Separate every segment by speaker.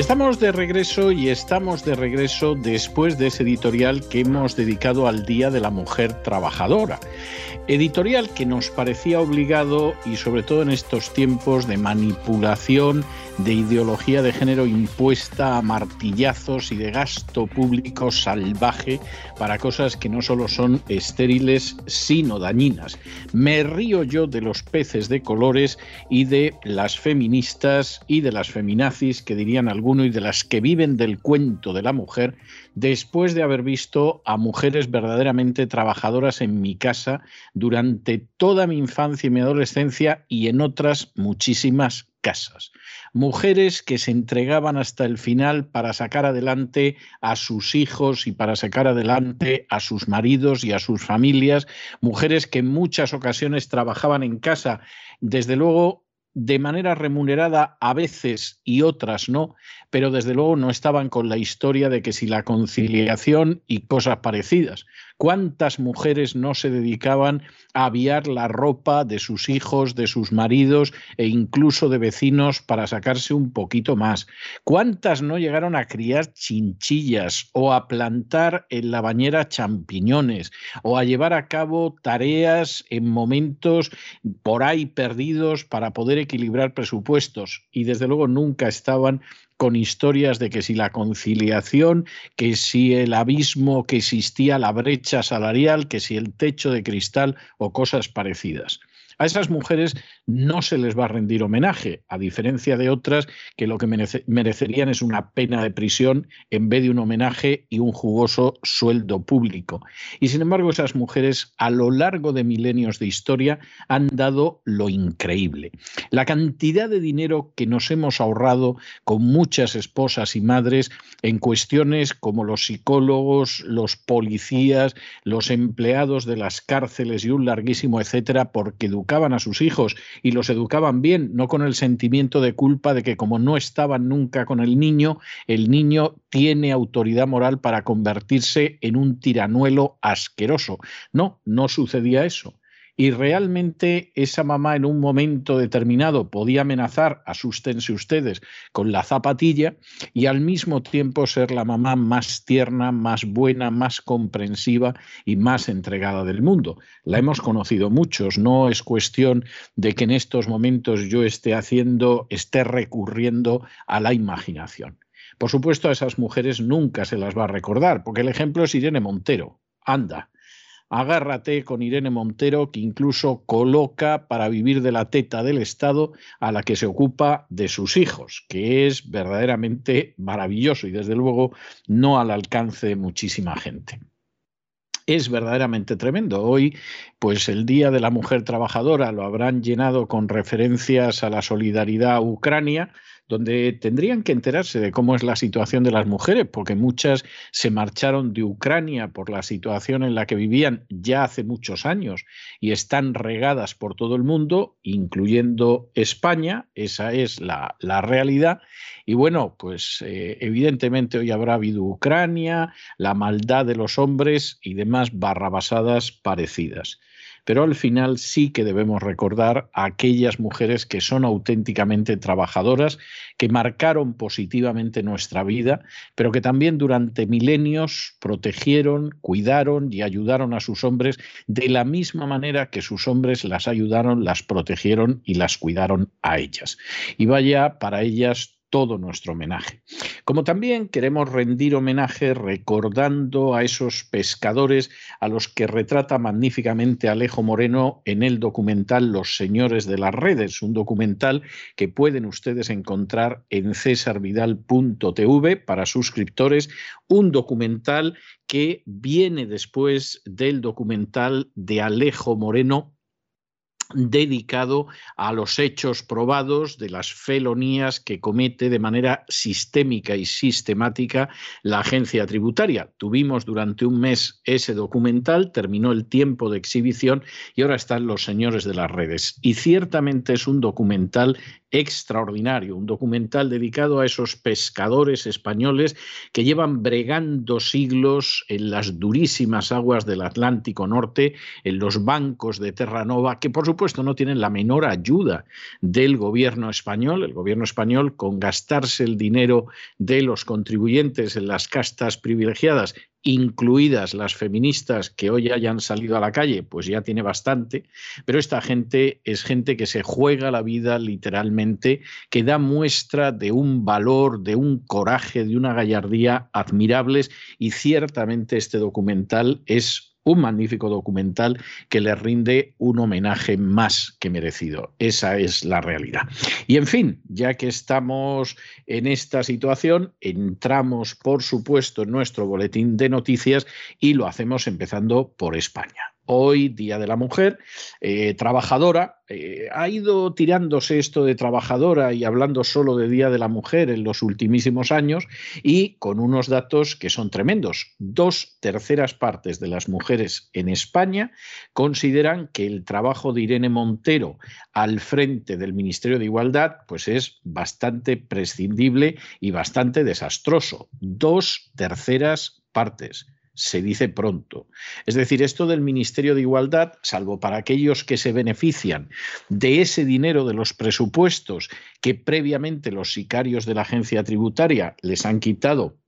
Speaker 1: Estamos de regreso y estamos de regreso después de ese editorial que hemos dedicado al Día de la Mujer Trabajadora. Editorial que nos parecía obligado y sobre todo en estos tiempos de manipulación de ideología de género impuesta a martillazos y de gasto público salvaje para cosas que no solo son estériles, sino dañinas. Me río yo de los peces de colores y de las feministas y de las feminazis, que dirían alguno, y de las que viven del cuento de la mujer, después de haber visto a mujeres verdaderamente trabajadoras en mi casa durante toda mi infancia y mi adolescencia y en otras muchísimas casas. Mujeres que se entregaban hasta el final para sacar adelante a sus hijos y para sacar adelante a sus maridos y a sus familias. Mujeres que en muchas ocasiones trabajaban en casa, desde luego de manera remunerada a veces y otras no, pero desde luego no estaban con la historia de que si la conciliación y cosas parecidas. ¿Cuántas mujeres no se dedicaban a aviar la ropa de sus hijos, de sus maridos e incluso de vecinos para sacarse un poquito más? ¿Cuántas no llegaron a criar chinchillas o a plantar en la bañera champiñones o a llevar a cabo tareas en momentos por ahí perdidos para poder equilibrar presupuestos? Y desde luego nunca estaban con historias de que si la conciliación, que si el abismo que existía, la brecha salarial, que si el techo de cristal o cosas parecidas. A esas mujeres no se les va a rendir homenaje, a diferencia de otras que lo que merecerían es una pena de prisión en vez de un homenaje y un jugoso sueldo público. Y sin embargo, esas mujeres a lo largo de milenios de historia han dado lo increíble. La cantidad de dinero que nos hemos ahorrado con muchas esposas y madres en cuestiones como los psicólogos, los policías, los empleados de las cárceles y un larguísimo etcétera, porque educaban a sus hijos y los educaban bien, no con el sentimiento de culpa de que como no estaban nunca con el niño, el niño tiene autoridad moral para convertirse en un tiranuelo asqueroso. No, no sucedía eso y realmente esa mamá en un momento determinado podía amenazar, asústense ustedes, con la zapatilla y al mismo tiempo ser la mamá más tierna, más buena, más comprensiva y más entregada del mundo. La hemos conocido muchos, no es cuestión de que en estos momentos yo esté haciendo, esté recurriendo a la imaginación. Por supuesto, a esas mujeres nunca se las va a recordar, porque el ejemplo es Irene Montero. Anda, Agárrate con Irene Montero, que incluso coloca para vivir de la teta del Estado a la que se ocupa de sus hijos, que es verdaderamente maravilloso y desde luego no al alcance de muchísima gente es verdaderamente tremendo. Hoy, pues el Día de la Mujer Trabajadora lo habrán llenado con referencias a la solidaridad Ucrania, donde tendrían que enterarse de cómo es la situación de las mujeres, porque muchas se marcharon de Ucrania por la situación en la que vivían ya hace muchos años y están regadas por todo el mundo, incluyendo España, esa es la, realidad. Y bueno, pues eh, evidentemente hoy habrá habido Ucrania, la maldad de los hombres y demás barrabasadas parecidas pero al final sí que debemos recordar a aquellas mujeres que son auténticamente trabajadoras, que marcaron positivamente nuestra vida, pero que también durante milenios protegieron, cuidaron y ayudaron a sus hombres de la misma manera que sus hombres las ayudaron, las protegieron y las cuidaron a ellas. Y vaya para ellas todo nuestro homenaje. Como también queremos rendir homenaje recordando a esos pescadores a los que retrata magníficamente Alejo Moreno en el documental Los Señores de las Redes, un documental que pueden ustedes encontrar en cesarvidal.tv para suscriptores, un documental que viene después del documental de Alejo Moreno dedicado a los hechos probados de las felonías que comete de manera sistémica y sistemática la agencia tributaria. Tuvimos durante un mes ese documental, terminó el tiempo de exhibición y ahora están los señores de las redes. Y ciertamente es un documental extraordinario, un documental dedicado a esos pescadores españoles que llevan bregando siglos en las durísimas aguas del Atlántico Norte, en los bancos de Terranova, que por supuesto no tienen la menor ayuda del gobierno español, el gobierno español con gastarse el dinero de los contribuyentes en las castas privilegiadas incluidas las feministas que hoy hayan salido a la calle, pues ya tiene bastante, pero esta gente es gente que se juega la vida literalmente, que da muestra de un valor, de un coraje, de una gallardía admirables. Y ciertamente este documental es un magnífico documental que le rinde un homenaje más que merecido. Esa es la realidad. Y en fin, ya que estamos en esta situación, entramos, por supuesto, en nuestro boletín de noticias y lo hacemos empezando por España hoy, Día de la Mujer, eh, trabajadora. Eh, ha ido tirándose esto de trabajadora y hablando solo de Día de la Mujer en los ultimísimos años y con unos datos que son tremendos. Dos terceras partes de las mujeres en España consideran que el trabajo de Irene Montero al frente del Ministerio de Igualdad pues es bastante prescindible y bastante desastroso. Dos terceras partes se dice pronto. Es decir, esto del Ministerio de Igualdad, salvo para aquellos que se benefician de ese dinero de los presupuestos que previamente los sicarios de la agencia tributaria les han quitado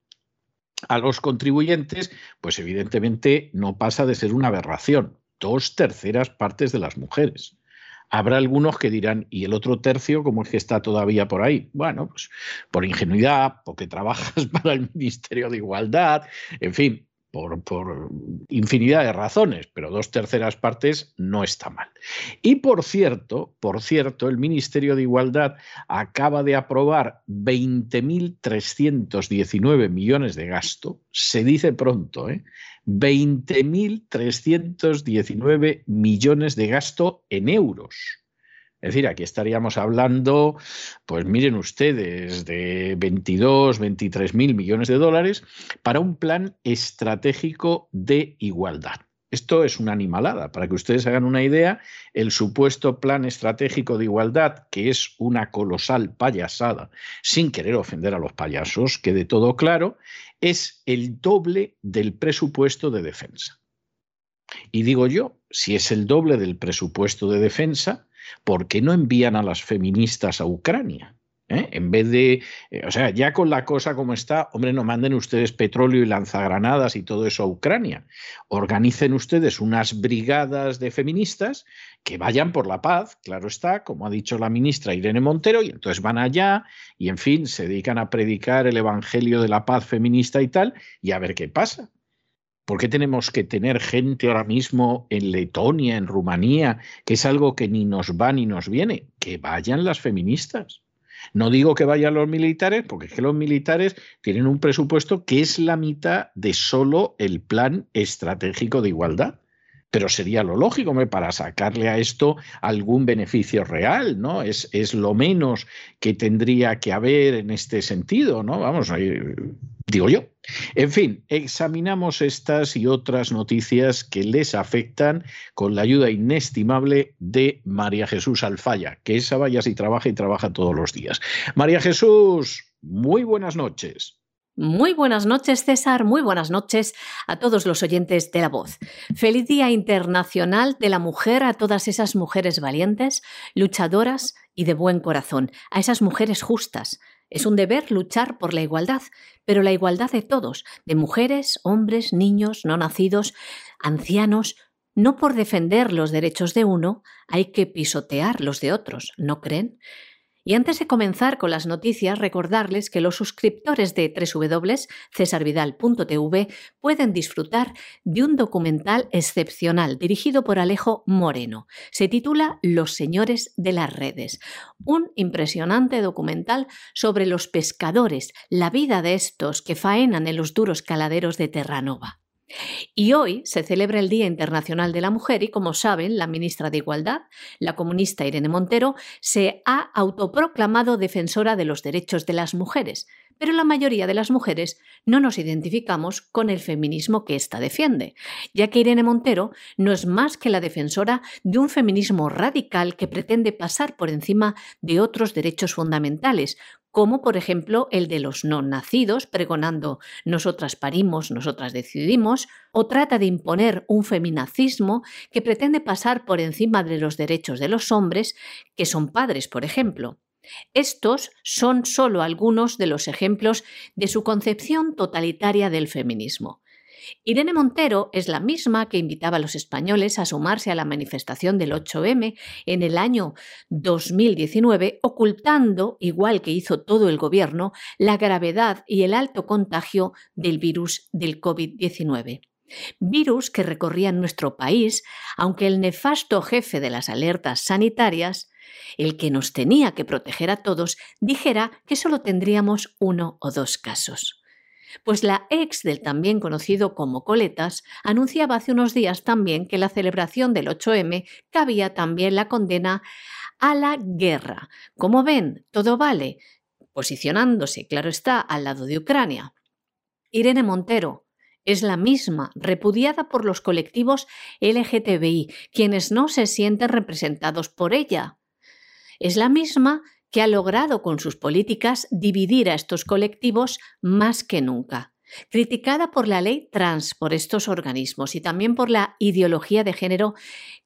Speaker 1: a los contribuyentes, pues evidentemente no pasa de ser una aberración. Dos terceras partes de las mujeres. Habrá algunos que dirán, ¿y el otro tercio cómo es que está todavía por ahí? Bueno, pues por ingenuidad, porque trabajas para el Ministerio de Igualdad, en fin, por, infinidad de razones, pero dos terceras partes no está mal. Y por cierto, por cierto, el Ministerio de Igualdad acaba de aprobar 20.319 millones de gasto, se dice pronto, ¿eh? 20.319 millones de gasto en euros. Es decir, aquí estaríamos hablando, pues miren ustedes, de 22, 23 mil millones de dólares para un plan estratégico de igualdad. Esto es una animalada. Para que ustedes hagan una idea, el supuesto plan estratégico de igualdad, que es una colosal payasada, sin querer ofender a los payasos, que de todo claro, es el doble del presupuesto de defensa. Y digo yo, si es el doble del presupuesto de defensa, ¿por qué no envían a las feministas a Ucrania? ¿Eh? En vez de, eh, o sea, ya con la cosa como está, hombre, no manden ustedes petróleo y lanzagranadas y todo eso a Ucrania. Organicen ustedes unas brigadas de feministas que vayan por la paz, claro está, como ha dicho la ministra Irene Montero, y entonces van allá y, en fin, se dedican a predicar el evangelio de la paz feminista y tal, y a ver qué pasa. ¿Por qué tenemos que tener gente ahora mismo en Letonia, en Rumanía, que es algo que ni nos va ni nos viene? Que vayan las feministas. No digo que vayan los militares, porque es que los militares tienen un presupuesto que es la mitad de solo el plan estratégico de igualdad pero sería lo lógico para sacarle a esto algún beneficio real, ¿no? Es, es, lo menos que tendría que haber en este sentido, ¿no? Vamos, digo yo. En fin, examinamos estas y otras noticias que les afectan con la ayuda inestimable de María Jesús Alfaya, que esa vaya si trabaja y trabaja todos los días. María Jesús, muy buenas noches.
Speaker 2: Muy buenas noches, César. Muy buenas noches a todos los oyentes de La Voz. Feliz Día Internacional de la Mujer a todas esas mujeres valientes, luchadoras y de buen corazón, a esas mujeres justas. Es un deber luchar por la igualdad, pero la igualdad de todos, de mujeres, hombres, niños, no nacidos, ancianos. No por defender los derechos de uno hay que pisotear los de otros, ¿no creen? Y antes de comenzar con las noticias, recordarles que los suscriptores de www.cesarvidal.tv pueden disfrutar de un documental excepcional dirigido por Alejo Moreno. Se titula Los Señores de las Redes. Un impresionante documental sobre los pescadores, la vida de estos que faenan en los duros caladeros de Terranova. Y hoy se celebra el Día Internacional de la Mujer y, como saben, la ministra de Igualdad, la comunista Irene Montero, se ha autoproclamado defensora de los derechos de las mujeres, pero la mayoría de las mujeres no nos identificamos con el feminismo que ésta defiende, ya que Irene Montero no es más que la defensora de un feminismo radical que pretende pasar por encima de otros derechos fundamentales, como por ejemplo el de los no nacidos, pregonando nosotras parimos, nosotras decidimos, o trata de imponer un feminacismo que pretende pasar por encima de los derechos de los hombres, que son padres, por ejemplo. Estos son solo algunos de los ejemplos de su concepción totalitaria del feminismo. Irene Montero es la misma que invitaba a los españoles a sumarse a la manifestación del 8M en el año 2019, ocultando, igual que hizo todo el gobierno, la gravedad y el alto contagio del virus del COVID-19 virus que recorría nuestro país, aunque el nefasto jefe de las alertas sanitarias el que nos tenía que proteger a todos, dijera que solo tendríamos uno o dos casos. Pues la ex del también conocido como Coletas anunciaba hace unos días también que la celebración del 8M cabía también la condena a la guerra. Como ven, todo vale, posicionándose, claro está, al lado de Ucrania. Irene Montero, es la misma, repudiada por los colectivos LGTBI, quienes no se sienten representados por ella es la misma que ha logrado con sus políticas dividir a estos colectivos más que nunca. Criticada por la ley trans, por estos organismos y también por la ideología de género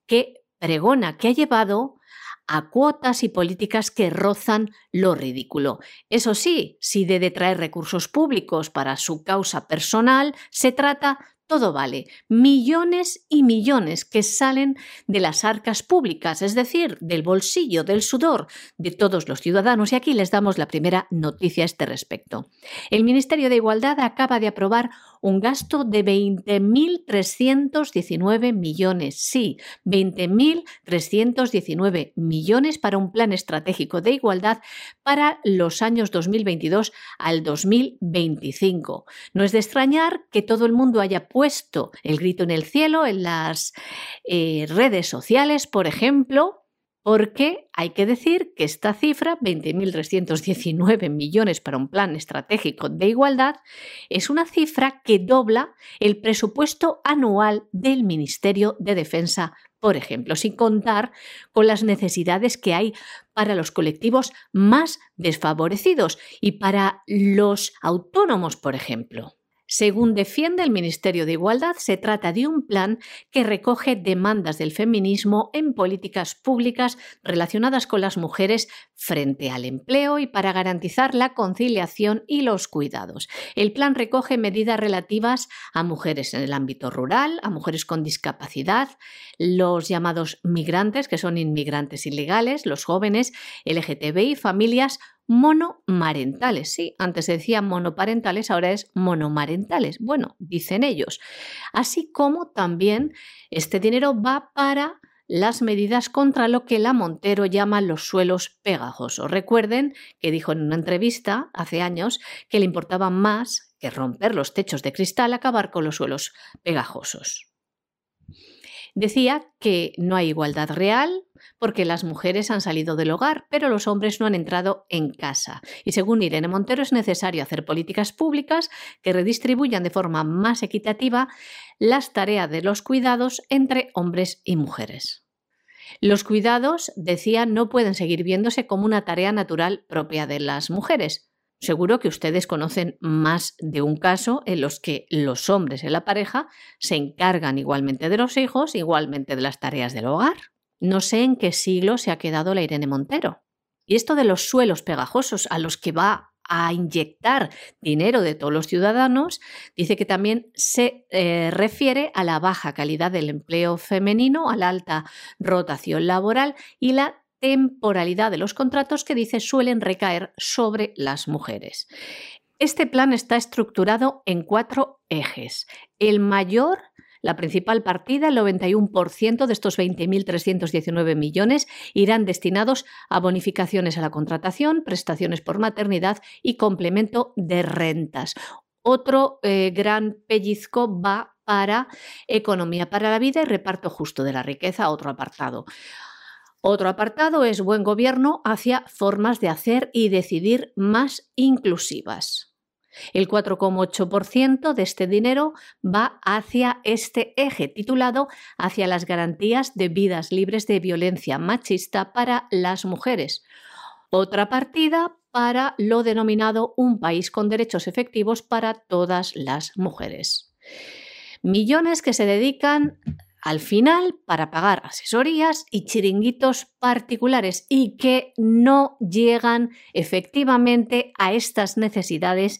Speaker 2: que pregona, que ha llevado a cuotas y políticas que rozan lo ridículo. Eso sí, si de detraer recursos públicos para su causa personal se trata, todo vale. Millones y millones que salen de las arcas públicas, es decir, del bolsillo, del sudor de todos los ciudadanos. Y aquí les damos la primera noticia a este respecto. El Ministerio de Igualdad acaba de aprobar un gasto de 20.319 millones. Sí, 20.319 millones para un plan estratégico de igualdad para los años 2022 al 2025. No es de extrañar que todo el mundo haya puesto el grito en el cielo en las eh, redes sociales, por ejemplo, porque hay que decir que esta cifra, 20.319 millones para un plan estratégico de igualdad, es una cifra que dobla el presupuesto anual del Ministerio de Defensa, por ejemplo, sin contar con las necesidades que hay para los colectivos más desfavorecidos y para los autónomos, por ejemplo. Según defiende el Ministerio de Igualdad, se trata de un plan que recoge demandas del feminismo en políticas públicas relacionadas con las mujeres frente al empleo y para garantizar la conciliación y los cuidados. El plan recoge medidas relativas a mujeres en el ámbito rural, a mujeres con discapacidad, los llamados migrantes, que son inmigrantes ilegales, los jóvenes, LGTBI, familias monomarentales. Sí, antes se decía monoparentales, ahora es monomarentales. Bueno, dicen ellos. Así como también este dinero va para las medidas contra lo que la Montero llama los suelos pegajosos. Recuerden que dijo en una entrevista hace años que le importaba más que romper los techos de cristal acabar con los suelos pegajosos. Decía que no hay igualdad real porque las mujeres han salido del hogar, pero los hombres no han entrado en casa. Y según Irene Montero es necesario hacer políticas públicas que redistribuyan de forma más equitativa las tareas de los cuidados entre hombres y mujeres. Los cuidados, decía, no pueden seguir viéndose como una tarea natural propia de las mujeres, Seguro que ustedes conocen más de un caso en los que los hombres en la pareja se encargan igualmente de los hijos, igualmente de las tareas del hogar. No sé en qué siglo se ha quedado la Irene Montero. Y esto de los suelos pegajosos a los que va a inyectar dinero de todos los ciudadanos, dice que también se eh, refiere a la baja calidad del empleo femenino, a la alta rotación laboral y la temporalidad de los contratos que dice suelen recaer sobre las mujeres. Este plan está estructurado en cuatro ejes. El mayor, la principal partida, el 91% de estos 20.319 millones, irán destinados a bonificaciones a la contratación, prestaciones por maternidad y complemento de rentas. Otro eh, gran pellizco va para economía para la vida y reparto justo de la riqueza, otro apartado. Otro apartado es buen gobierno hacia formas de hacer y decidir más inclusivas. El 4,8% de este dinero va hacia este eje titulado hacia las garantías de vidas libres de violencia machista para las mujeres. Otra partida para lo denominado un país con derechos efectivos para todas las mujeres. Millones que se dedican al final para pagar asesorías y chiringuitos particulares y que no llegan efectivamente a estas necesidades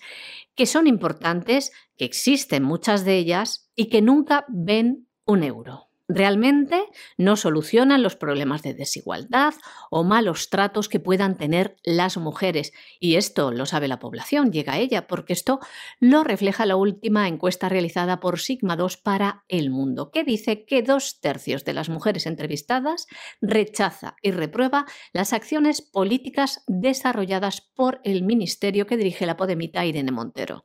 Speaker 2: que son importantes, que existen muchas de ellas y que nunca ven un euro realmente no solucionan los problemas de desigualdad o malos tratos que puedan tener las mujeres. Y esto lo sabe la población, llega a ella, porque esto lo refleja la última encuesta realizada por Sigma 2 para el mundo, que dice que dos tercios de las mujeres entrevistadas rechaza y reprueba las acciones políticas desarrolladas por el ministerio que dirige la Podemita Irene Montero.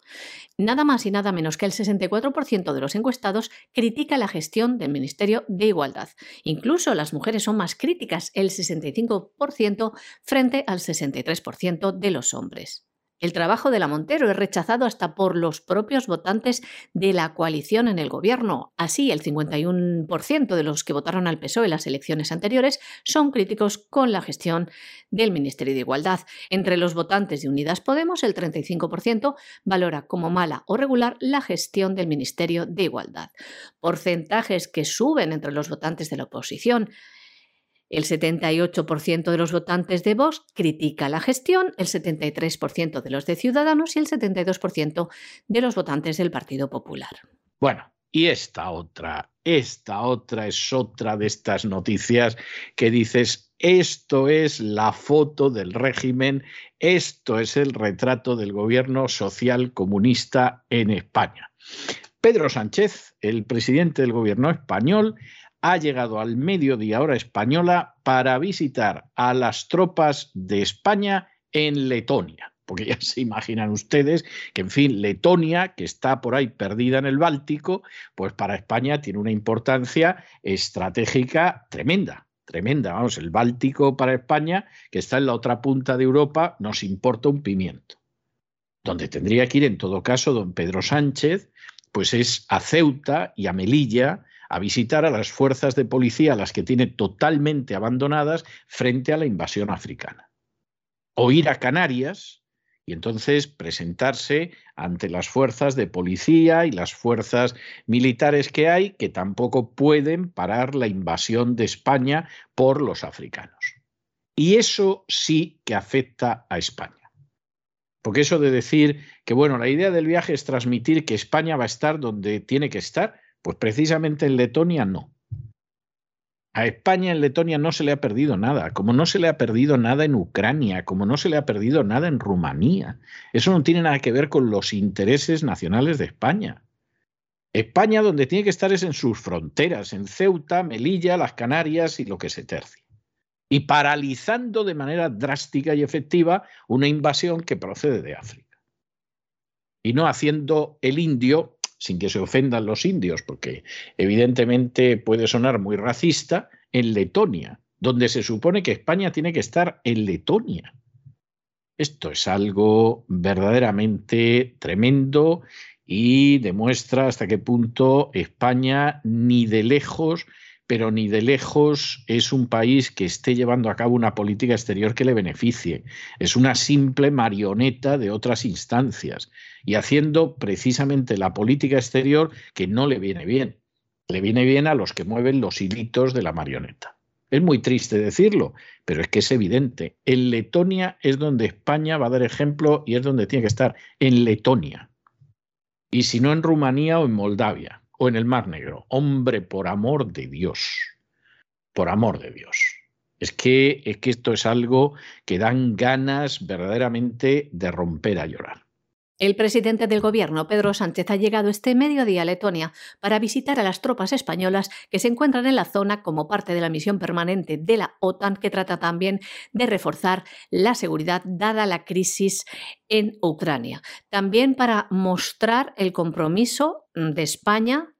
Speaker 2: Nada más y nada menos que el 64% de los encuestados critica la gestión del ministerio de igualdad. Incluso las mujeres son más críticas, el 65% frente al 63% de los hombres. El trabajo de la Montero es rechazado hasta por los propios votantes de la coalición en el gobierno. Así, el 51% de los que votaron al PSOE en las elecciones anteriores son críticos con la gestión del Ministerio de Igualdad. Entre los votantes de Unidas Podemos, el 35% valora como mala o regular la gestión del Ministerio de Igualdad. Porcentajes que suben entre los votantes de la oposición. El 78% de los votantes de Vox critica la gestión, el 73% de los de Ciudadanos y el 72% de los votantes del Partido Popular.
Speaker 1: Bueno, y esta otra, esta otra es otra de estas noticias que dices, esto es la foto del régimen, esto es el retrato del gobierno social comunista en España. Pedro Sánchez, el presidente del gobierno español, ha llegado al mediodía hora española para visitar a las tropas de España en Letonia. Porque ya se imaginan ustedes que, en fin, Letonia, que está por ahí perdida en el Báltico, pues para España tiene una importancia estratégica tremenda, tremenda. Vamos, el Báltico para España, que está en la otra punta de Europa, nos importa un pimiento. Donde tendría que ir, en todo caso, don Pedro Sánchez, pues es a Ceuta y a Melilla, a visitar a las fuerzas de policía, las que tiene totalmente abandonadas frente a la invasión africana. O ir a Canarias y entonces presentarse ante las fuerzas de policía y las fuerzas militares que hay que tampoco pueden parar la invasión de España por los africanos. Y eso sí que afecta a España. Porque eso de decir que, bueno, la idea del viaje es transmitir que España va a estar donde tiene que estar, pues precisamente en Letonia no. A España en Letonia no se le ha perdido nada, como no se le ha perdido nada en Ucrania, como no se le ha perdido nada en Rumanía. Eso no tiene nada que ver con los intereses nacionales de España. España donde tiene que estar es en sus fronteras, en Ceuta, Melilla, las Canarias y lo que se tercie. Y paralizando de manera drástica y efectiva una invasión que procede de África. Y no haciendo el indio sin que se ofendan los indios, porque evidentemente puede sonar muy racista, en Letonia, donde se supone que España tiene que estar en Letonia. Esto es algo verdaderamente tremendo y demuestra hasta qué punto España ni de lejos pero ni de lejos es un país que esté llevando a cabo una política exterior que le beneficie. Es una simple marioneta de otras instancias y haciendo precisamente la política exterior que no le viene bien. Le viene bien a los que mueven los hilitos de la marioneta. Es muy triste decirlo, pero es que es evidente. En Letonia es donde España va a dar ejemplo y es donde tiene que estar, en Letonia. Y si no en Rumanía o en Moldavia o en el Mar Negro. Hombre, por amor de Dios, por amor de Dios. Es que, es que esto es algo que dan ganas verdaderamente de romper a llorar.
Speaker 2: El presidente del gobierno, Pedro Sánchez, ha llegado este mediodía a Letonia para visitar a las tropas españolas que se encuentran en la zona como parte de la misión permanente de la OTAN, que trata también de reforzar la seguridad dada la crisis en Ucrania. También para mostrar el compromiso de España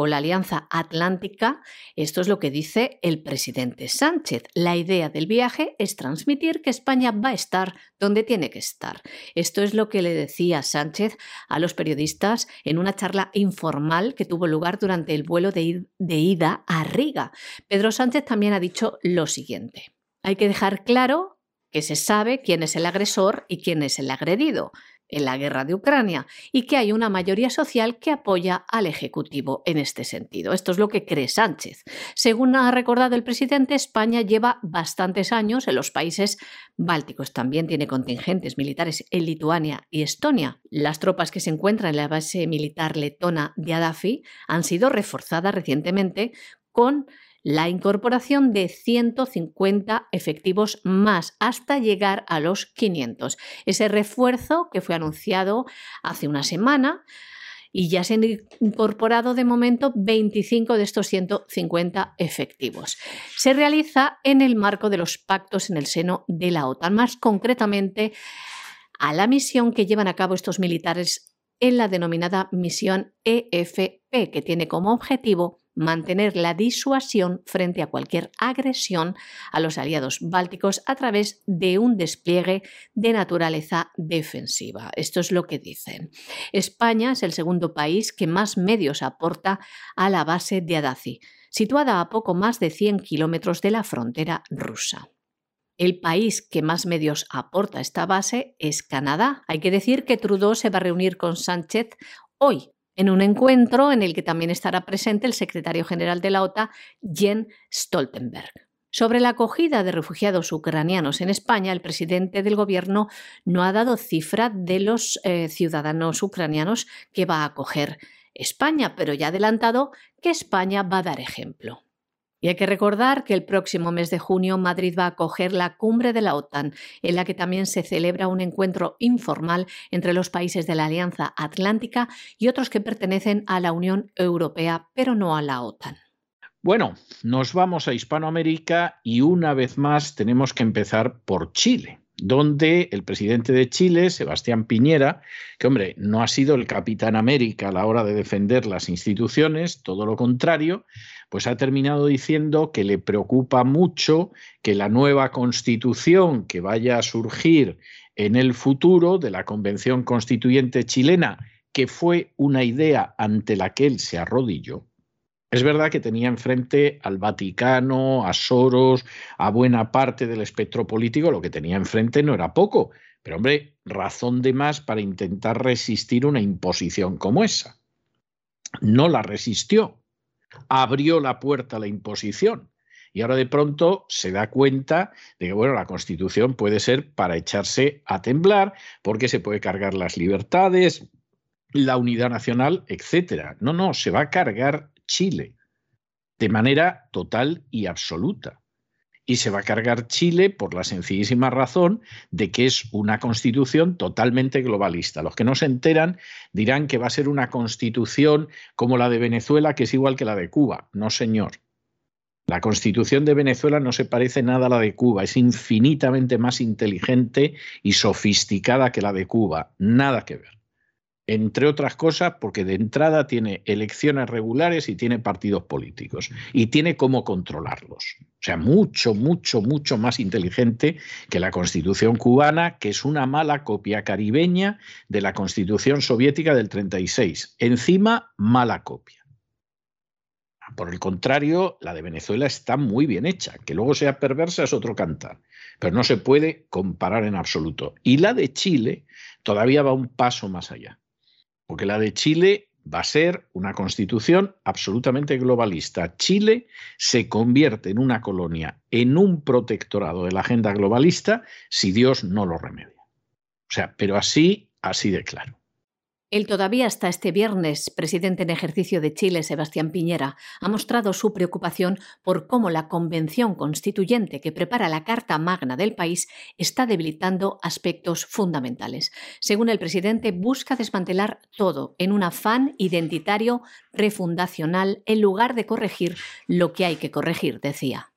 Speaker 2: con la Alianza Atlántica, esto es lo que dice el presidente Sánchez. La idea del viaje es transmitir que España va a estar donde tiene que estar. Esto es lo que le decía Sánchez a los periodistas en una charla informal que tuvo lugar durante el vuelo de, ida a Riga. Pedro Sánchez también ha dicho lo siguiente. Hay que dejar claro que se sabe quién es el agresor y quién es el agredido en la guerra de Ucrania y que hay una mayoría social que apoya al Ejecutivo en este sentido. Esto es lo que cree Sánchez. Según ha recordado el presidente, España lleva bastantes años en los países bálticos. También tiene contingentes militares en Lituania y Estonia. Las tropas que se encuentran en la base militar letona de Adafi han sido reforzadas recientemente con la incorporación de 150 efectivos más hasta llegar a los 500. Ese refuerzo que fue anunciado hace una semana y ya se han incorporado de momento 25 de estos 150 efectivos. Se realiza en el marco de los pactos en el seno de la OTAN, más concretamente a la misión que llevan a cabo estos militares en la denominada misión EFP, que tiene como objetivo mantener la disuasión frente a cualquier agresión a los aliados bálticos a través de un despliegue de naturaleza defensiva. Esto es lo que dicen. España es el segundo país que más medios aporta a la base de Adazi, situada a poco más de 100 kilómetros de la frontera rusa. El país que más medios aporta a esta base es Canadá. Hay que decir que Trudeau se va a reunir con Sánchez hoy en un encuentro en el que también estará presente el secretario general de la OTAN, Jens Stoltenberg. Sobre la acogida de refugiados ucranianos en España, el presidente del gobierno no ha dado cifra de los eh, ciudadanos ucranianos que va a acoger España, pero ya ha adelantado que España va a dar ejemplo. Y hay que recordar que el próximo mes de junio Madrid va a acoger la cumbre de la OTAN, en la que también se celebra un encuentro informal entre los países de la Alianza Atlántica y otros que pertenecen a la Unión Europea, pero no a la OTAN.
Speaker 1: Bueno, nos vamos a Hispanoamérica y una vez más tenemos que empezar por Chile donde el presidente de Chile, Sebastián Piñera, que hombre, no ha sido el capitán América a la hora de defender las instituciones, todo lo contrario, pues ha terminado diciendo que le preocupa mucho que la nueva constitución que vaya a surgir en el futuro de la Convención Constituyente chilena, que fue una idea ante la que él se arrodilló, es verdad que tenía enfrente al Vaticano, a Soros, a buena parte del espectro político, lo que tenía enfrente no era poco, pero hombre, razón de más para intentar resistir una imposición como esa. No la resistió, abrió la puerta a la imposición. Y ahora de pronto se da cuenta de que bueno, la Constitución puede ser para echarse a temblar, porque se puede cargar las libertades, la unidad nacional, etcétera. No, no, se va a cargar Chile de manera total y absoluta. Y se va a cargar Chile por la sencillísima razón de que es una constitución totalmente globalista. Los que no se enteran dirán que va a ser una constitución como la de Venezuela, que es igual que la de Cuba. No, señor. La constitución de Venezuela no se parece nada a la de Cuba, es infinitamente más inteligente y sofisticada que la de Cuba. Nada que ver entre otras cosas porque de entrada tiene elecciones regulares y tiene partidos políticos y tiene cómo controlarlos. O sea, mucho, mucho, mucho más inteligente que la constitución cubana, que es una mala copia caribeña de la constitución soviética del 36. Encima, mala copia. Por el contrario, la de Venezuela está muy bien hecha. Que luego sea perversa es otro cantar, pero no se puede comparar en absoluto. Y la de Chile todavía va un paso más allá porque la de Chile va a ser una constitución absolutamente globalista. Chile se convierte en una colonia, en un protectorado de la agenda globalista, si Dios no lo remedia. O sea, pero así, así de claro.
Speaker 2: El todavía hasta este viernes presidente en ejercicio de Chile, Sebastián Piñera, ha mostrado su preocupación por cómo la convención constituyente que prepara la Carta Magna del país está debilitando aspectos fundamentales. Según el presidente, busca desmantelar todo en un afán identitario refundacional en lugar de corregir lo que hay que corregir, decía.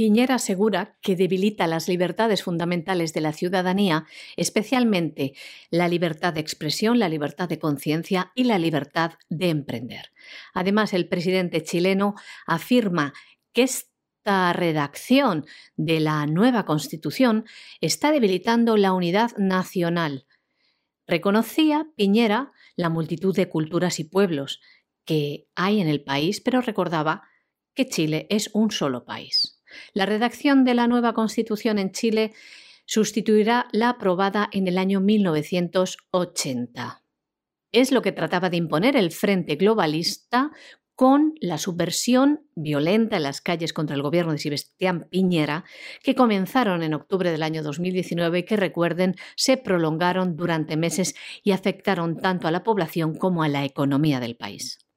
Speaker 2: Piñera asegura que debilita las libertades fundamentales de la ciudadanía, especialmente la libertad de expresión, la libertad de conciencia y la libertad de emprender. Además, el presidente chileno afirma que esta redacción de la nueva Constitución está debilitando la unidad nacional. Reconocía Piñera la multitud de culturas y pueblos que hay en el país, pero recordaba que Chile es un solo país. La redacción de la nueva Constitución en Chile sustituirá la aprobada en el año 1980. Es lo que trataba de imponer el Frente Globalista con la subversión violenta en las calles contra el gobierno de Sebastián Piñera, que comenzaron en octubre del año 2019 y que, recuerden, se prolongaron durante meses y afectaron tanto a la población como a la economía del país.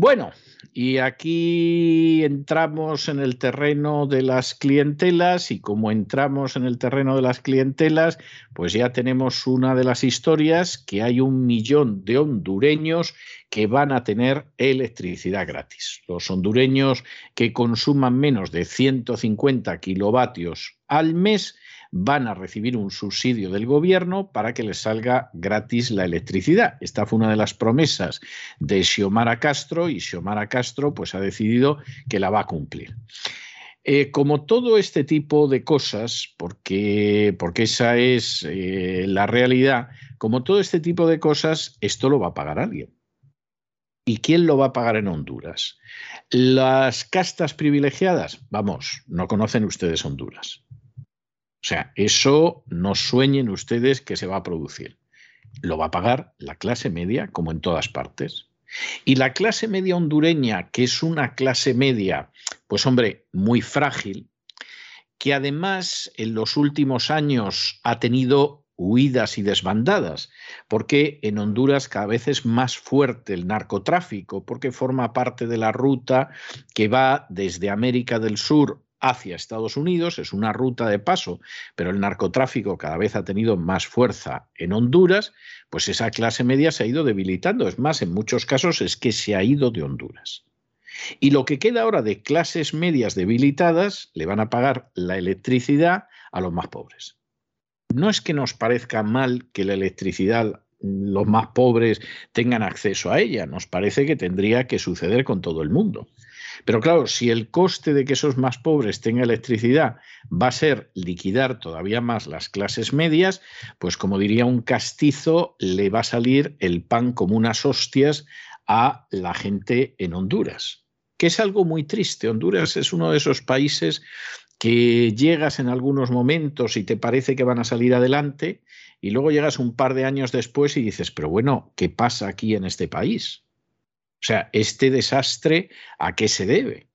Speaker 1: Bueno, y aquí entramos en el terreno de las clientelas y como entramos en el terreno de las clientelas, pues ya tenemos una de las historias que hay un millón de hondureños que van a tener electricidad gratis. Los hondureños que consuman menos de 150 kilovatios al mes van a recibir un subsidio del gobierno para que les salga gratis la electricidad. Esta fue una de las promesas de Xiomara Castro y Xiomara Castro pues ha decidido que la va a cumplir. Eh, como todo este tipo de cosas, porque, porque esa es eh, la realidad, como todo este tipo de cosas, esto lo va a pagar alguien. ¿Y quién lo va a pagar en Honduras? Las castas privilegiadas, vamos, no conocen ustedes Honduras. O sea, eso no sueñen ustedes que se va a producir. Lo va a pagar la clase media, como en todas partes. Y la clase media hondureña, que es una clase media, pues hombre, muy frágil, que además en los últimos años ha tenido huidas y desbandadas, porque en Honduras cada vez es más fuerte el narcotráfico, porque forma parte de la ruta que va desde América del Sur hacia Estados Unidos, es una ruta de paso, pero el narcotráfico cada vez ha tenido más fuerza en Honduras, pues esa clase media se ha ido debilitando. Es más, en muchos casos es que se ha ido de Honduras. Y lo que queda ahora de clases medias debilitadas le van a pagar la electricidad a los más pobres. No es que nos parezca mal que la electricidad los más pobres tengan acceso a ella, nos parece que tendría que suceder con todo el mundo. Pero claro, si el coste de que esos más pobres tengan electricidad va a ser liquidar todavía más las clases medias, pues como diría un castizo, le va a salir el pan como unas hostias a la gente en Honduras, que es algo muy triste. Honduras es uno de esos países que llegas en algunos momentos y te parece que van a salir adelante y luego llegas un par de años después y dices, pero bueno, ¿qué pasa aquí en este país? O sea, este desastre, ¿a qué se debe?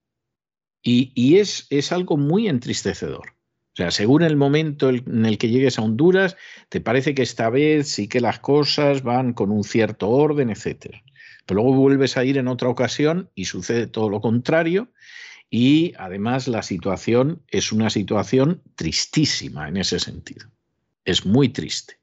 Speaker 1: Y, es, es algo muy entristecedor. O sea, según el momento en el que llegues a Honduras, te parece que esta vez sí que las cosas van con un cierto orden, etc. Pero luego vuelves a ir en otra ocasión y sucede todo lo contrario. Y además la situación es una situación tristísima en ese sentido. Es muy triste.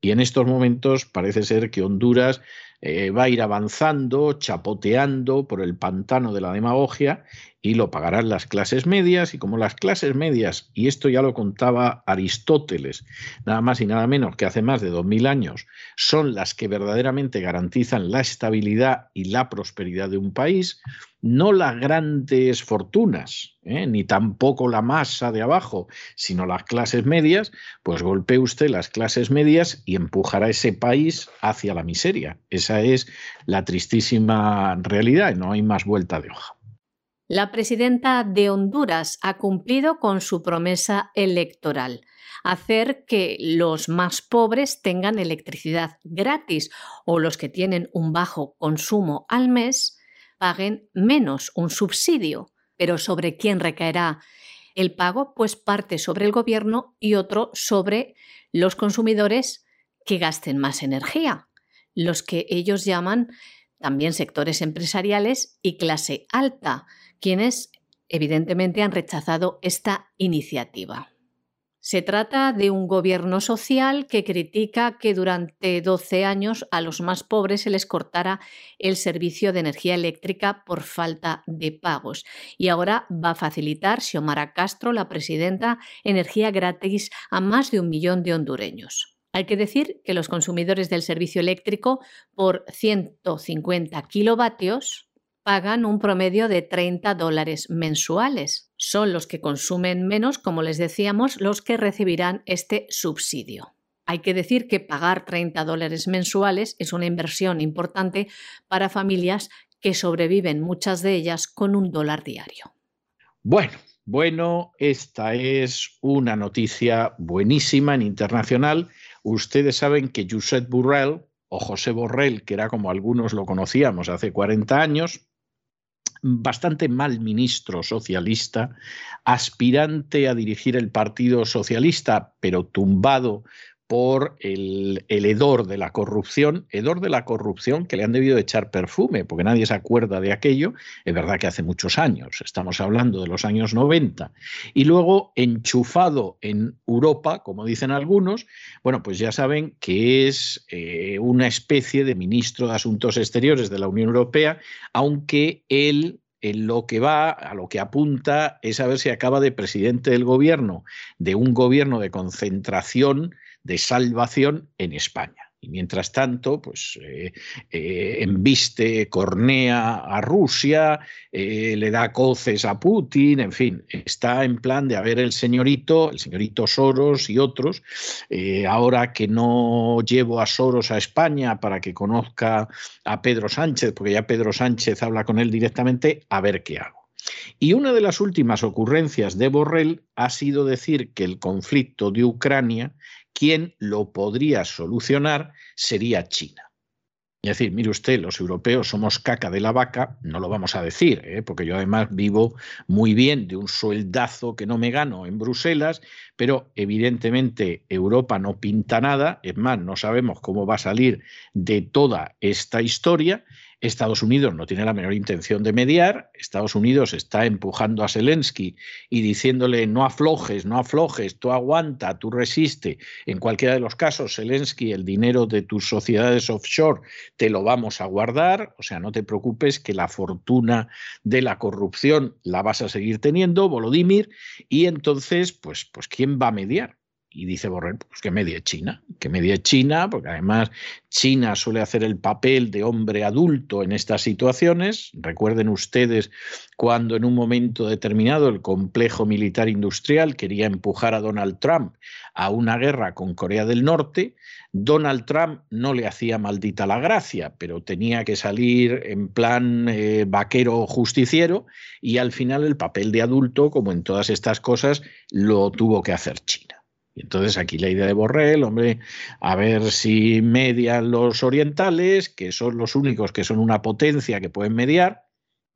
Speaker 1: Y en estos momentos parece ser que Honduras eh, va a ir avanzando, chapoteando por el pantano de la demagogia y lo pagarán las clases medias y como las clases medias, y esto ya lo contaba Aristóteles, nada más y nada menos que hace más de dos mil años, son las que verdaderamente garantizan la estabilidad y la prosperidad de un país, no las grandes fortunas, ¿eh? ni tampoco la masa de abajo, sino las clases medias, pues golpee usted las clases medias y empujará ese país hacia la miseria. Esa es la tristísima realidad, no hay más vuelta de hoja.
Speaker 2: La presidenta de Honduras ha cumplido con su promesa electoral, hacer que los más pobres tengan electricidad gratis o los que tienen un bajo consumo al mes paguen menos un subsidio. Pero ¿sobre quién recaerá el pago? Pues parte sobre el gobierno y otro sobre los consumidores que gasten más energía, los que ellos llaman también sectores empresariales y clase alta, quienes evidentemente han rechazado esta iniciativa. Se trata de un gobierno social que critica que durante 12 años a los más pobres se les cortara el servicio de energía eléctrica por falta de pagos. Y ahora va a facilitar Xiomara Castro, la presidenta, energía gratis a más de un millón de hondureños. Hay que decir que los consumidores del servicio eléctrico por 150 kilovatios pagan un promedio de 30 dólares mensuales. Son los que consumen menos, como les decíamos, los que recibirán este subsidio. Hay que decir que pagar 30 dólares mensuales es una inversión importante para familias que sobreviven muchas de ellas con un dólar diario.
Speaker 1: Bueno, bueno, esta es una noticia buenísima en internacional. Ustedes saben que Josep Burrell, o José Borrell, que era como algunos lo conocíamos hace 40 años, bastante mal ministro socialista, aspirante a dirigir el Partido Socialista, pero tumbado por el, hedor de la corrupción, hedor de la corrupción que le han debido echar perfume, porque nadie se acuerda de aquello, es verdad que hace muchos años, estamos hablando de los años 90, y luego enchufado en Europa, como dicen algunos, bueno, pues ya saben que es eh, una especie de ministro de Asuntos Exteriores de la Unión Europea, aunque él en lo que va, a lo que apunta, es a ver si acaba de presidente del gobierno, de un gobierno de concentración de salvación en España. Y mientras tanto, pues eh, eh, embiste, cornea a Rusia, eh, le da coces a Putin, en fin, está en plan de haber el señorito, el señorito Soros y otros. ahora que no llevo a Soros a España para que conozca a Pedro Sánchez, porque ya Pedro Sánchez habla con él directamente, a ver qué hago. Y una de las últimas ocurrencias de Borrell ha sido decir que el conflicto de Ucrania quien lo podría solucionar sería China. Es decir, mire usted, los europeos somos caca de la vaca, no lo vamos a decir, ¿eh? porque yo además vivo muy bien de un sueldazo que no me gano en Bruselas, pero evidentemente Europa no pinta nada, es más, no sabemos cómo va a salir de toda esta historia Estados Unidos no tiene la menor intención de mediar. Estados Unidos está empujando a Zelensky y diciéndole no aflojes, no aflojes, tú aguanta, tú resiste. En cualquiera de los casos, Zelensky, el dinero de tus sociedades offshore te lo vamos a guardar. O sea, no te preocupes que la fortuna de la corrupción la vas a seguir teniendo, Volodymyr. Y entonces, pues, pues ¿quién va a mediar? Y dice Borrell, pues que medie China, que medie China, porque además China suele hacer el papel de hombre adulto en estas situaciones. Recuerden ustedes cuando en un momento determinado el complejo militar industrial quería empujar a Donald Trump a una guerra con Corea del Norte. Donald Trump no le hacía maldita la gracia, pero tenía que salir en plan eh, vaquero justiciero y al final el papel de adulto, como en todas estas cosas, lo tuvo que hacer China. Y entonces aquí la idea de Borrell, hombre, a ver si median los orientales, que son los únicos que son una potencia que pueden mediar,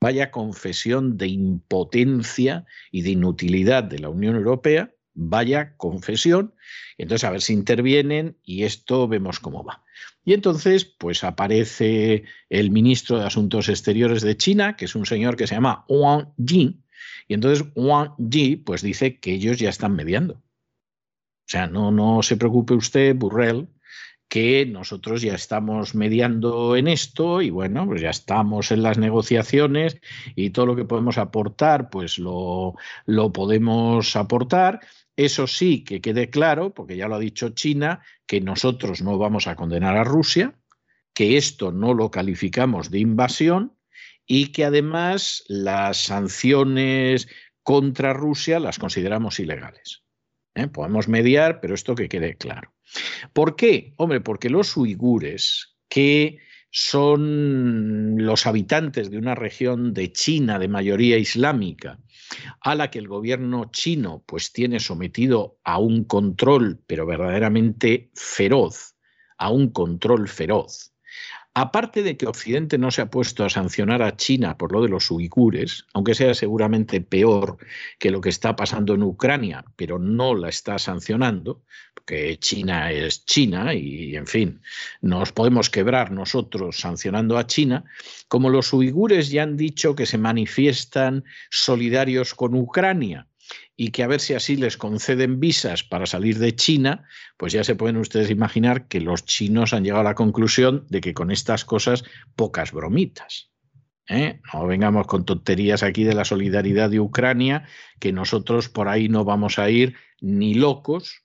Speaker 1: vaya confesión de impotencia y de inutilidad de la Unión Europea, vaya confesión, entonces a ver si intervienen y esto vemos cómo va. Y entonces, pues aparece el ministro de Asuntos Exteriores de China, que es un señor que se llama Wang Yi, y entonces Wang Yi pues dice que ellos ya están mediando o sea, no, no se preocupe usted, Burrell, que nosotros ya estamos mediando en esto y bueno, pues ya estamos en las negociaciones y todo lo que podemos aportar, pues lo, lo podemos aportar. Eso sí, que quede claro, porque ya lo ha dicho China, que nosotros no vamos a condenar a Rusia, que esto no lo calificamos de invasión y que además las sanciones contra Rusia las consideramos ilegales. ¿Eh? Podemos mediar, pero esto que quede claro. ¿Por qué? Hombre, porque los uigures, que son los habitantes de una región de China de mayoría islámica, a la que el gobierno chino pues tiene sometido a un control, pero verdaderamente feroz, a un control feroz, Aparte de que Occidente no se ha puesto a sancionar a China por lo de los uigures, aunque sea seguramente peor que lo que está pasando en Ucrania, pero no la está sancionando, porque China es China y, en fin, nos podemos quebrar nosotros sancionando a China, como los uigures ya han dicho que se manifiestan solidarios con Ucrania y que a ver si así les conceden visas para salir de China, pues ya se pueden ustedes imaginar que los chinos han llegado a la conclusión de que con estas cosas pocas bromitas. ¿eh? No vengamos con tonterías aquí de la solidaridad de Ucrania, que nosotros por ahí no vamos a ir ni locos.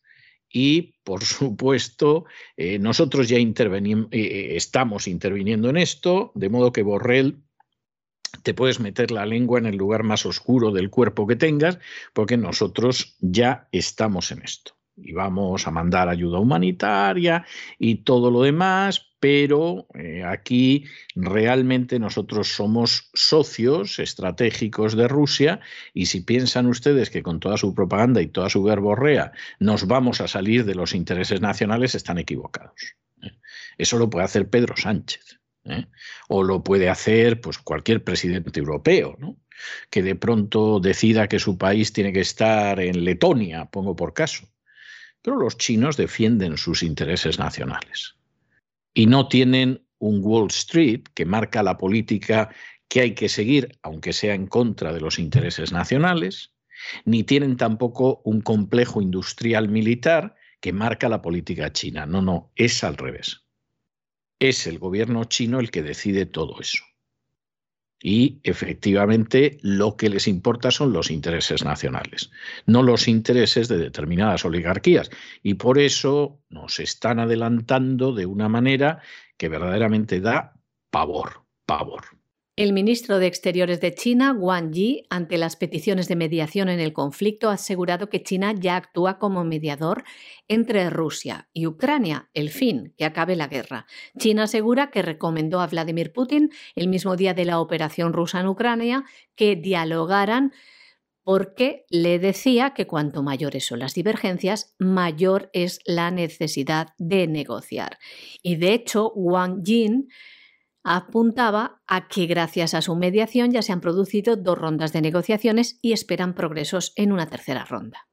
Speaker 1: Y, por supuesto, eh, nosotros ya intervenimos, eh, estamos interviniendo en esto, de modo que Borrell te puedes meter la lengua en el lugar más oscuro del cuerpo que tengas, porque nosotros ya estamos en esto. Y vamos a mandar ayuda humanitaria y todo lo demás, pero eh, aquí realmente nosotros somos socios estratégicos de Rusia y si piensan ustedes que con toda su propaganda y toda su verborrea nos vamos a salir de los intereses nacionales, están equivocados. ¿eh? Eso lo puede hacer Pedro Sánchez. ¿Eh? O lo puede hacer pues, cualquier presidente europeo, que de pronto decida que su país tiene que estar en Letonia, pongo por caso. Pero los chinos defienden sus intereses nacionales y no tienen un Wall Street que marca la política que hay que seguir, aunque sea en contra de los intereses nacionales, ni tienen tampoco un complejo industrial militar que marca la política china. No, no, es al revés es el gobierno chino el que decide todo eso. Y efectivamente lo que les importa son los intereses nacionales, no los intereses de determinadas oligarquías. Y por eso nos están adelantando de una manera que verdaderamente da pavor, pavor.
Speaker 2: El ministro de Exteriores de China, Wang Yi, ante las peticiones de mediación en el conflicto, ha asegurado que China ya actúa como mediador entre Rusia y Ucrania, el fin, que acabe la guerra. China asegura que recomendó a Vladimir Putin, el mismo día de la operación rusa en Ucrania, que dialogaran porque le decía que cuanto mayores son las divergencias, mayor es la necesidad de negociar. Y de hecho, Wang Yi apuntaba a que gracias a su mediación ya se han producido dos rondas de negociaciones y esperan progresos en una tercera ronda.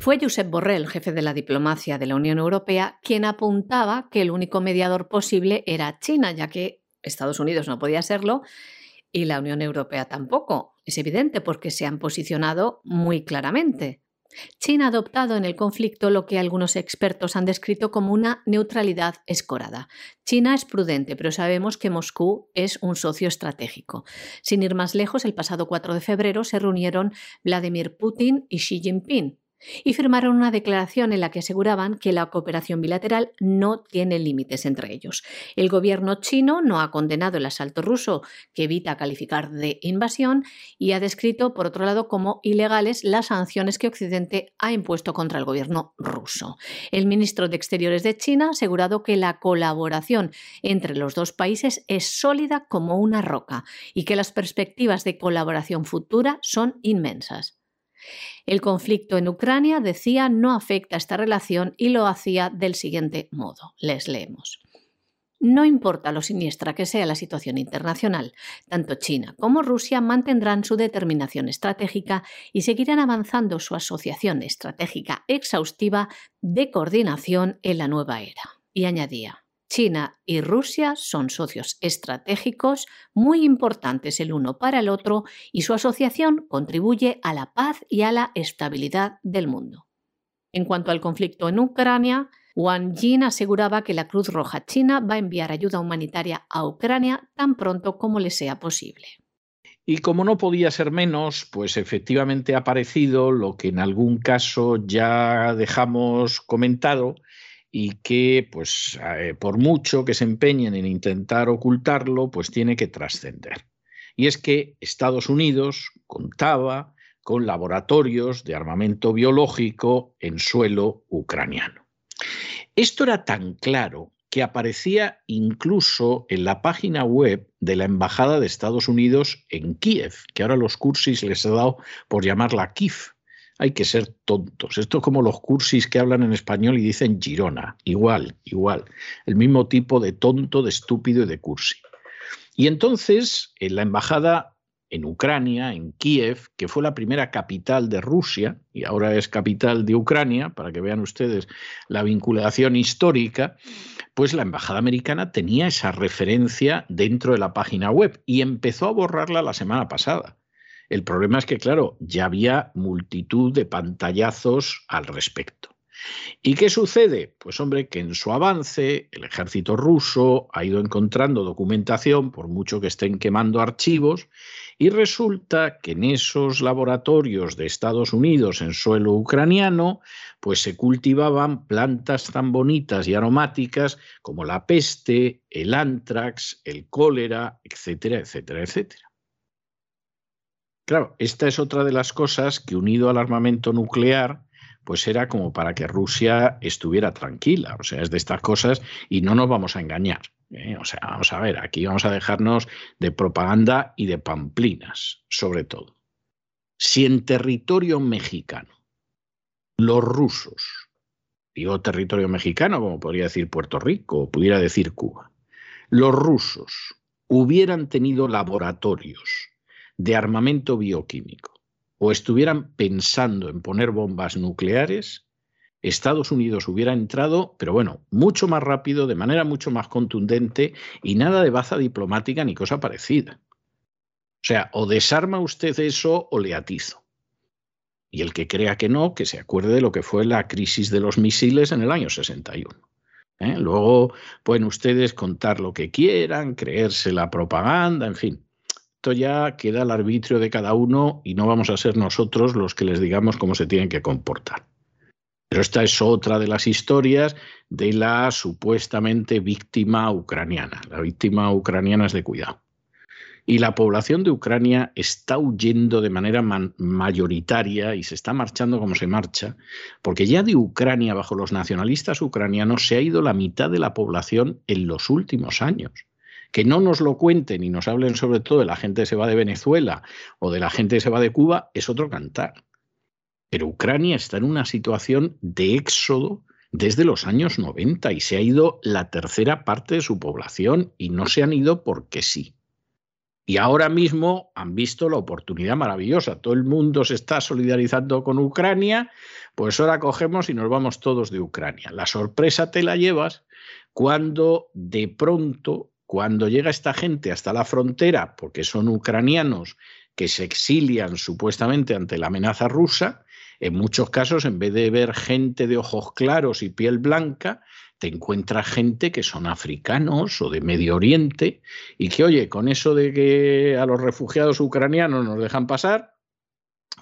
Speaker 2: Fue Josep Borrell, jefe de la diplomacia de la Unión Europea, quien apuntaba que el único mediador posible era China, ya que Estados Unidos no podía serlo y la Unión Europea tampoco. Es evidente porque se han posicionado muy claramente. China ha adoptado en el conflicto lo que algunos expertos han descrito como una neutralidad escorada. China es prudente, pero sabemos que Moscú es un socio estratégico. Sin ir más lejos, el pasado 4 de febrero se reunieron Vladimir Putin y Xi Jinping y firmaron una declaración en la que aseguraban que la cooperación bilateral no tiene límites entre ellos. El gobierno chino no ha condenado el asalto ruso, que evita calificar de invasión, y ha descrito, por otro lado, como ilegales las sanciones que Occidente ha impuesto contra el gobierno ruso. El ministro de Exteriores de China ha asegurado que la colaboración entre los dos países es sólida como una roca y que las perspectivas de colaboración futura son inmensas. El conflicto en Ucrania, decía, no afecta a esta relación y lo hacía del siguiente modo. Les leemos. No importa lo siniestra que sea la situación internacional, tanto China como Rusia mantendrán su determinación estratégica y seguirán avanzando su asociación estratégica exhaustiva de coordinación en la nueva era. Y añadía, China y Rusia son socios estratégicos muy importantes el uno para el otro y su asociación contribuye a la paz y a la estabilidad del mundo. En cuanto al conflicto en Ucrania, Wang Jin aseguraba que la Cruz Roja China va a enviar ayuda humanitaria a Ucrania tan pronto como le sea posible.
Speaker 1: Y como no podía ser menos, pues efectivamente ha aparecido lo que en algún caso ya dejamos comentado, y que, pues, eh, por mucho que se empeñen en intentar ocultarlo, pues tiene que trascender. Y es que Estados Unidos contaba con laboratorios de armamento biológico en suelo ucraniano. Esto era tan claro que aparecía incluso en la página web de la Embajada de Estados Unidos en Kiev, que ahora los cursis les he dado por llamarla Kiev, hay que ser tontos. Esto es como los cursis que hablan en español y dicen Girona. Igual, igual. El mismo tipo de tonto, de estúpido y de cursi. Y entonces, en la embajada en Ucrania, en Kiev, que fue la primera capital de Rusia y ahora es capital de Ucrania, para que vean ustedes la vinculación histórica, pues la embajada americana tenía esa referencia dentro de la página web y empezó a borrarla la semana pasada El problema es que, claro, ya había multitud de pantallazos al respecto. ¿Y qué sucede? Pues hombre, que en su avance el ejército ruso ha ido encontrando documentación, por mucho que estén quemando archivos, y resulta que en esos laboratorios de Estados Unidos en suelo ucraniano, pues se cultivaban plantas tan bonitas y aromáticas como la peste, el antrax, el cólera, etcétera, etcétera, etcétera. Claro, esta es otra de las cosas que unido al armamento nuclear, pues era como para que Rusia estuviera tranquila. O sea, es de estas cosas y no nos vamos a engañar. ¿eh? O sea, vamos a ver, aquí vamos a dejarnos de propaganda y de pamplinas, sobre todo. Si en territorio mexicano los rusos, digo territorio mexicano, como podría decir Puerto Rico o pudiera decir Cuba, los rusos hubieran tenido laboratorios de armamento bioquímico o estuvieran pensando en poner bombas nucleares, Estados Unidos hubiera entrado, pero bueno, mucho más rápido, de manera mucho más contundente y nada de baza diplomática ni cosa parecida. O sea, o desarma usted eso o le atizo. Y el que crea que no, que se acuerde de lo que fue la crisis de los misiles en el año 61. ¿eh? Luego pueden ustedes contar lo que quieran, creerse la propaganda, en fin ya queda al arbitrio de cada uno y no vamos a ser nosotros los que les digamos cómo se tienen que comportar. Pero esta es otra de las historias de la supuestamente víctima ucraniana. La víctima ucraniana es de cuidado. Y la población de Ucrania está huyendo de manera mayoritaria y se está marchando como se marcha, porque ya de Ucrania, bajo los nacionalistas ucranianos, se ha ido la mitad de la población en los últimos años. Que no nos lo cuenten y nos hablen sobre todo de la gente que se va de Venezuela o de la gente que se va de Cuba es otro cantar. Pero Ucrania está en una situación de éxodo desde los años 90 y se ha ido la tercera parte de su población y no se han ido porque sí. Y ahora mismo han visto la oportunidad maravillosa. Todo el mundo se está solidarizando con Ucrania, pues ahora cogemos y nos vamos todos de Ucrania. La sorpresa te la llevas cuando de pronto cuando llega esta gente hasta la frontera, porque son ucranianos que se exilian supuestamente ante la amenaza rusa, en muchos casos, en vez de ver gente de ojos claros y piel blanca, te encuentras gente que son africanos o de Medio Oriente y que, oye, con eso de que a los refugiados ucranianos nos dejan pasar,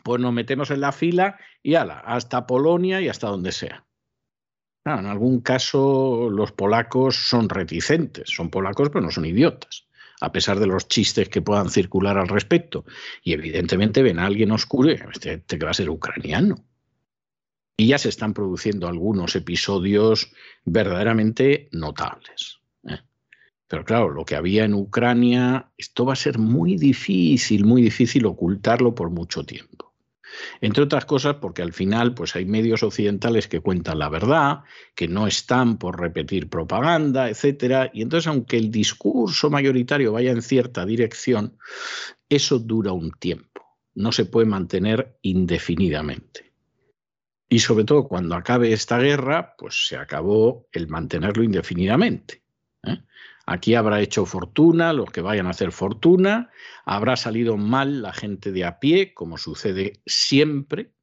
Speaker 1: pues nos metemos en la fila y ala, hasta Polonia y hasta donde sea en algún caso los polacos son reticentes, son polacos pero no son idiotas, a pesar de los chistes que puedan circular al respecto. Y evidentemente ven a alguien oscuro y este, este va a ser ucraniano. Y ya se están produciendo algunos episodios verdaderamente notables. ¿eh? Pero claro, lo que había en Ucrania, esto va a ser muy difícil, muy difícil ocultarlo por mucho tiempo. Entre otras cosas porque al final pues hay medios occidentales que cuentan la verdad, que no están por repetir propaganda, etcétera, y entonces aunque el discurso mayoritario vaya en cierta dirección, eso dura un tiempo, no se puede mantener indefinidamente. Y sobre todo cuando acabe esta guerra, pues se acabó el mantenerlo indefinidamente. Aquí habrá hecho fortuna los que vayan a hacer fortuna, habrá salido mal la gente de a pie, como sucede siempre.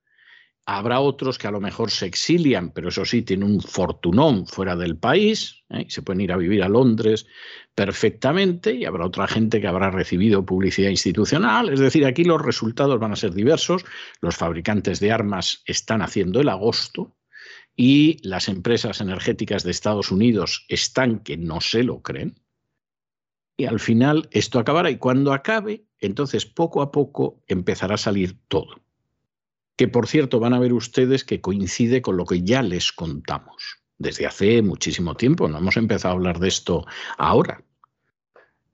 Speaker 1: Habrá otros que a lo mejor se exilian, pero eso sí, tienen un fortunón fuera del país, ¿eh? se pueden ir a vivir a Londres perfectamente, y habrá otra gente que habrá recibido publicidad institucional. Es decir, aquí los resultados van a ser diversos. Los fabricantes de armas están haciendo el agosto, y las empresas energéticas de Estados Unidos están que no se lo creen. Y al final esto acabará y cuando acabe, entonces poco a poco empezará a salir todo. Que por cierto van a ver ustedes que coincide con lo que ya les contamos desde hace muchísimo tiempo. No hemos empezado a hablar de esto ahora.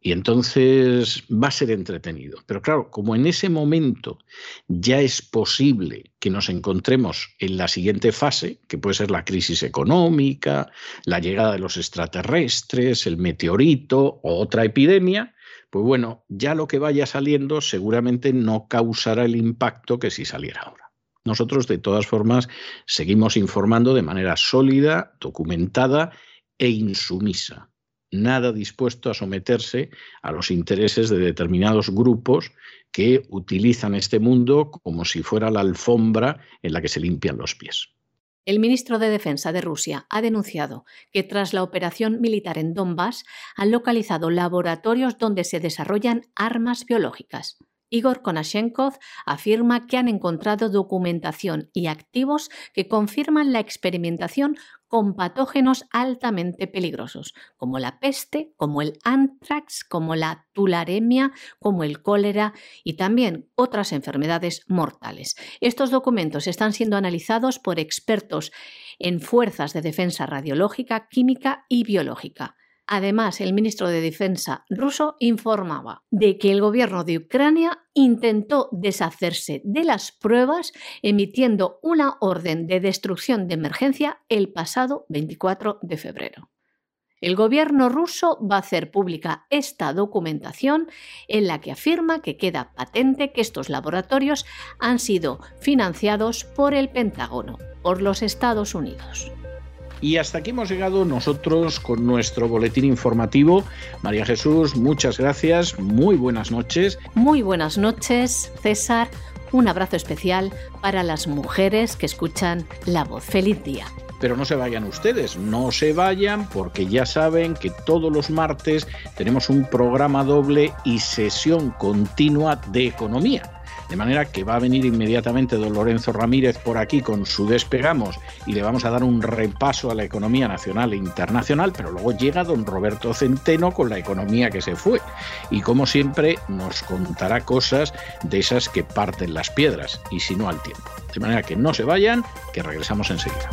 Speaker 1: Y entonces va a ser entretenido. Pero claro, como en ese momento ya es posible que nos encontremos en la siguiente fase, que puede ser la crisis económica, la llegada de los extraterrestres, el meteorito o otra epidemia, pues bueno, ya lo que vaya saliendo seguramente no causará el impacto que si saliera ahora. Nosotros, de todas formas, seguimos informando de manera sólida, documentada e insumisa nada dispuesto a someterse a los intereses de determinados grupos que utilizan este mundo como si fuera la alfombra en la que se limpian los pies.
Speaker 2: El ministro de Defensa de Rusia ha denunciado que tras la operación militar en Donbass han localizado laboratorios donde se desarrollan armas biológicas. Igor Konashenkov afirma que han encontrado documentación y activos que confirman la experimentación con patógenos altamente peligrosos, como la peste, como el anthrax, como la tularemia, como el cólera y también otras enfermedades mortales. Estos documentos están siendo analizados por expertos en fuerzas de defensa radiológica, química y biológica. Además, el ministro de Defensa ruso informaba de que el gobierno de Ucrania intentó deshacerse de las pruebas emitiendo una orden de destrucción de emergencia el pasado 24 de febrero. El gobierno ruso va a hacer pública esta documentación en la que afirma que queda patente que estos laboratorios han sido financiados por el Pentágono, por los Estados Unidos.
Speaker 1: Y hasta aquí hemos llegado nosotros con nuestro boletín informativo. María Jesús, muchas gracias, muy buenas noches.
Speaker 2: Muy buenas noches, César. Un abrazo especial para las mujeres que escuchan La Voz. Feliz día.
Speaker 1: Pero no se vayan ustedes, no se vayan porque ya saben que todos los martes tenemos un programa doble y sesión continua de economía de manera que va a venir inmediatamente don Lorenzo Ramírez por aquí con su despegamos y le vamos a dar un repaso a la economía nacional e internacional, pero luego llega don Roberto Centeno con la economía que se fue. Y como siempre nos contará cosas de esas que parten las piedras y si no al tiempo. De manera que no se vayan, que regresamos enseguida.